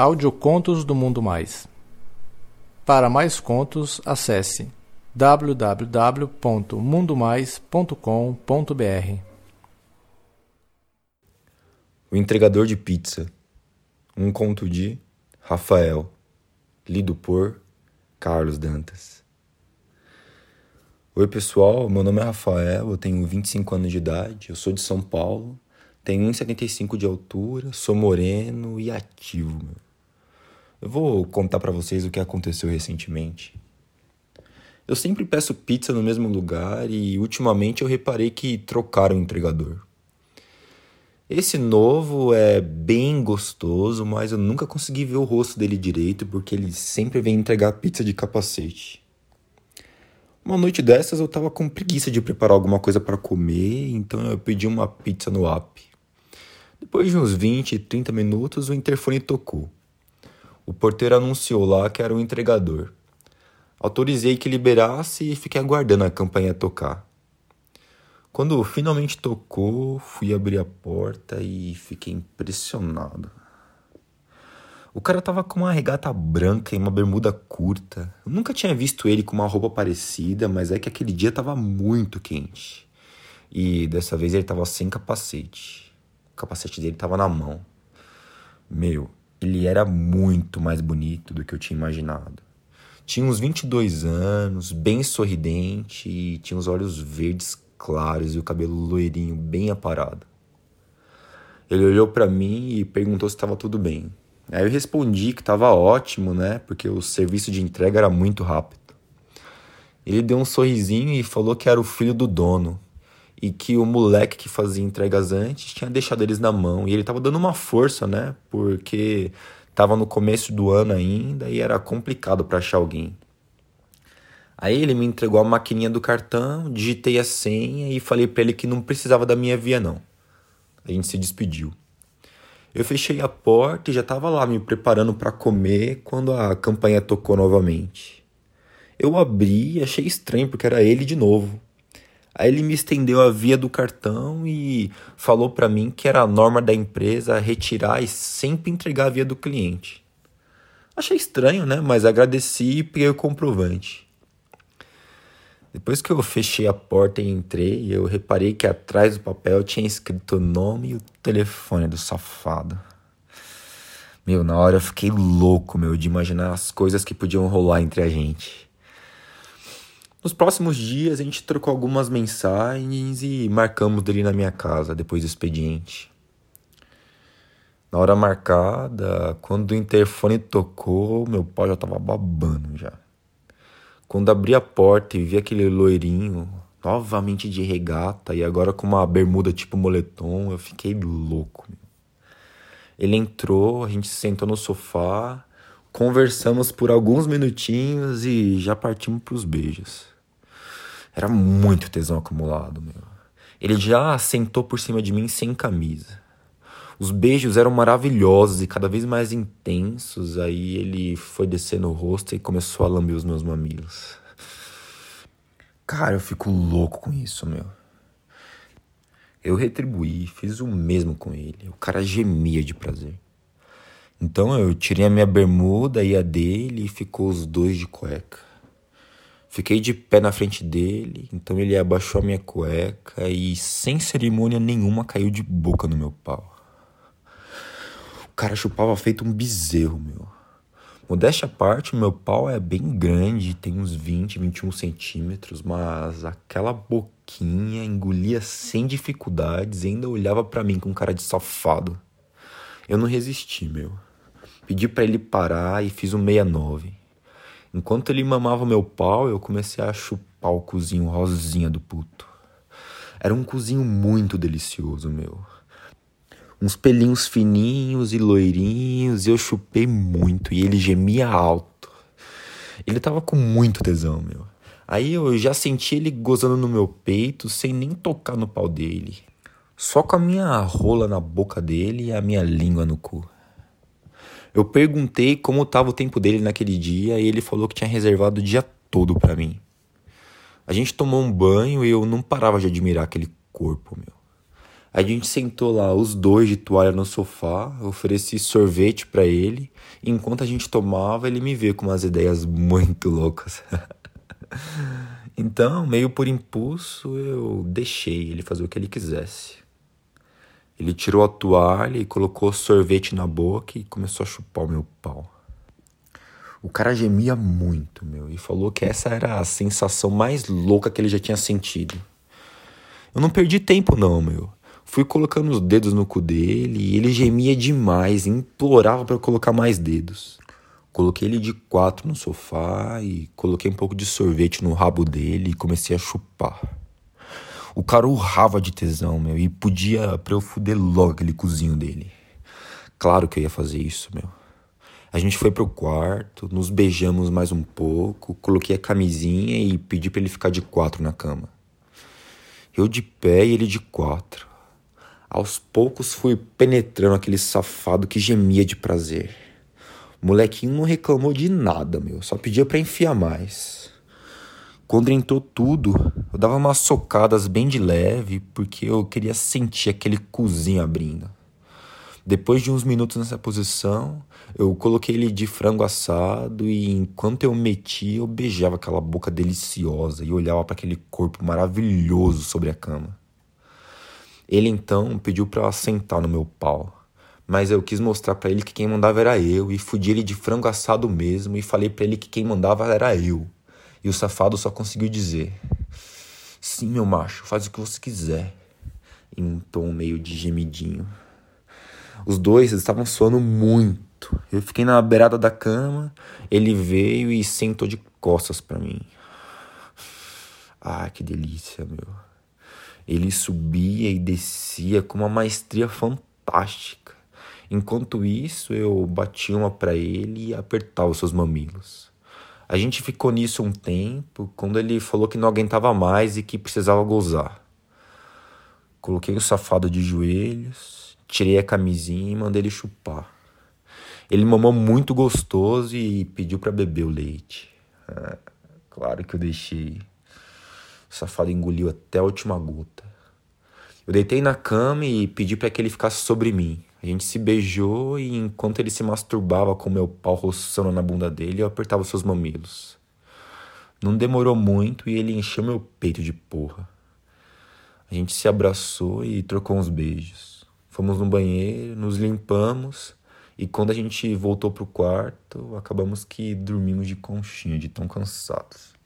Audiocontos do Mundo Mais. Para mais contos, acesse www.mundomais.com.br. O entregador de pizza. Um conto de Rafael, lido por Carlos Dantas. Oi, pessoal, meu nome é Rafael, eu tenho 25 anos de idade, eu sou de São Paulo, tenho 1,75 de altura, sou moreno e ativo. Meu. Eu vou contar para vocês o que aconteceu recentemente. Eu sempre peço pizza no mesmo lugar e ultimamente eu reparei que trocaram o entregador. Esse novo é bem gostoso, mas eu nunca consegui ver o rosto dele direito porque ele sempre vem entregar pizza de capacete. Uma noite dessas eu tava com preguiça de preparar alguma coisa para comer, então eu pedi uma pizza no app. Depois de uns 20, 30 minutos, o interfone tocou. O porteiro anunciou lá que era o entregador. Autorizei que liberasse e fiquei aguardando a campanha tocar. Quando finalmente tocou, fui abrir a porta e fiquei impressionado. O cara tava com uma regata branca e uma bermuda curta. Eu nunca tinha visto ele com uma roupa parecida, mas é que aquele dia tava muito quente. E dessa vez ele tava sem capacete. O capacete dele tava na mão. Meu, ele era muito mais bonito do que eu tinha imaginado. Tinha uns 22 anos, bem sorridente e tinha os olhos verdes claros e o cabelo loirinho bem aparado. Ele olhou para mim e perguntou se estava tudo bem. Aí eu respondi que estava ótimo, né? Porque o serviço de entrega era muito rápido. Ele deu um sorrisinho e falou que era o filho do dono e que o moleque que fazia entregas antes tinha deixado eles na mão e ele estava dando uma força, né? Porque estava no começo do ano ainda e era complicado para achar alguém. Aí ele me entregou a maquininha do cartão, digitei a senha e falei para ele que não precisava da minha via não. A gente se despediu. Eu fechei a porta e já estava lá me preparando para comer quando a campanha tocou novamente. Eu abri e achei estranho porque era ele de novo. Aí ele me estendeu a via do cartão e falou para mim que era a norma da empresa retirar e sempre entregar a via do cliente. Achei estranho, né? Mas agradeci e peguei o comprovante. Depois que eu fechei a porta e entrei, eu reparei que atrás do papel tinha escrito o nome e o telefone do safado. Meu, na hora eu fiquei louco, meu, de imaginar as coisas que podiam rolar entre a gente. Nos próximos dias a gente trocou algumas mensagens e marcamos dele na minha casa depois do expediente. Na hora marcada, quando o interfone tocou, meu pau já tava babando já. Quando abri a porta e vi aquele loirinho, novamente de regata e agora com uma bermuda tipo moletom, eu fiquei louco. Ele entrou, a gente se sentou no sofá, conversamos por alguns minutinhos e já partimos para os beijos. Era muito tesão acumulado, meu. Ele já sentou por cima de mim sem camisa. Os beijos eram maravilhosos e cada vez mais intensos. Aí ele foi descendo o rosto e começou a lamber os meus mamilos. Cara, eu fico louco com isso, meu. Eu retribuí, fiz o mesmo com ele. O cara gemia de prazer. Então eu tirei a minha bermuda e a dele e ficou os dois de cueca. Fiquei de pé na frente dele, então ele abaixou a minha cueca e sem cerimônia nenhuma caiu de boca no meu pau cara chupava feito um bezerro, meu. Modéstia à parte, meu pau é bem grande, tem uns 20, 21 centímetros, mas aquela boquinha engolia sem dificuldades e ainda olhava para mim com cara de safado. Eu não resisti, meu. Pedi para ele parar e fiz um 69. Enquanto ele mamava meu pau, eu comecei a chupar o cozinho rosinha do puto. Era um cozinho muito delicioso, meu uns pelinhos fininhos e loirinhos, e eu chupei muito, e ele gemia alto. Ele tava com muito tesão, meu. Aí eu já senti ele gozando no meu peito sem nem tocar no pau dele. Só com a minha rola na boca dele e a minha língua no cu. Eu perguntei como estava o tempo dele naquele dia e ele falou que tinha reservado o dia todo para mim. A gente tomou um banho e eu não parava de admirar aquele corpo, meu. A gente sentou lá, os dois de toalha no sofá, ofereci sorvete para ele, e enquanto a gente tomava, ele me veio com umas ideias muito loucas. então, meio por impulso, eu deixei ele fazer o que ele quisesse. Ele tirou a toalha e colocou sorvete na boca e começou a chupar o meu pau. O cara gemia muito, meu, e falou que essa era a sensação mais louca que ele já tinha sentido. Eu não perdi tempo, não, meu. Fui colocando os dedos no cu dele e ele gemia demais, implorava para colocar mais dedos. Coloquei ele de quatro no sofá e coloquei um pouco de sorvete no rabo dele e comecei a chupar. O cara urrava de tesão, meu, e podia pra eu fuder logo aquele cozinho dele. Claro que eu ia fazer isso, meu. A gente foi pro quarto, nos beijamos mais um pouco, coloquei a camisinha e pedi para ele ficar de quatro na cama. Eu de pé e ele de quatro. Aos poucos fui penetrando aquele safado que gemia de prazer. O molequinho não reclamou de nada, meu, só pedia para enfiar mais. Quando entrou tudo, eu dava umas socadas bem de leve, porque eu queria sentir aquele cozinho abrindo. Depois de uns minutos nessa posição, eu coloquei ele de frango assado e enquanto eu metia, eu beijava aquela boca deliciosa e olhava para aquele corpo maravilhoso sobre a cama. Ele então pediu para sentar no meu pau, mas eu quis mostrar para ele que quem mandava era eu e fudi ele de frango assado mesmo e falei para ele que quem mandava era eu. E o safado só conseguiu dizer: "Sim, meu macho, faz o que você quiser", em um tom meio de gemidinho. Os dois estavam suando muito. Eu fiquei na beirada da cama, ele veio e sentou de costas para mim. Ah, que delícia, meu. Ele subia e descia com uma maestria fantástica. Enquanto isso, eu batia uma para ele e apertava os seus mamilos. A gente ficou nisso um tempo, quando ele falou que não aguentava mais e que precisava gozar. Coloquei o safado de joelhos, Tirei a camisinha e mandei ele chupar. Ele mamou muito gostoso e pediu para beber o leite. Ah, claro que eu deixei. O safado engoliu até a última gota. Eu deitei na cama e pedi para que ele ficasse sobre mim. A gente se beijou e enquanto ele se masturbava com meu pau roçando na bunda dele, eu apertava seus mamilos. Não demorou muito e ele encheu meu peito de porra. A gente se abraçou e trocou uns beijos. Fomos no banheiro, nos limpamos e quando a gente voltou pro quarto, acabamos que dormimos de conchinha, de tão cansados.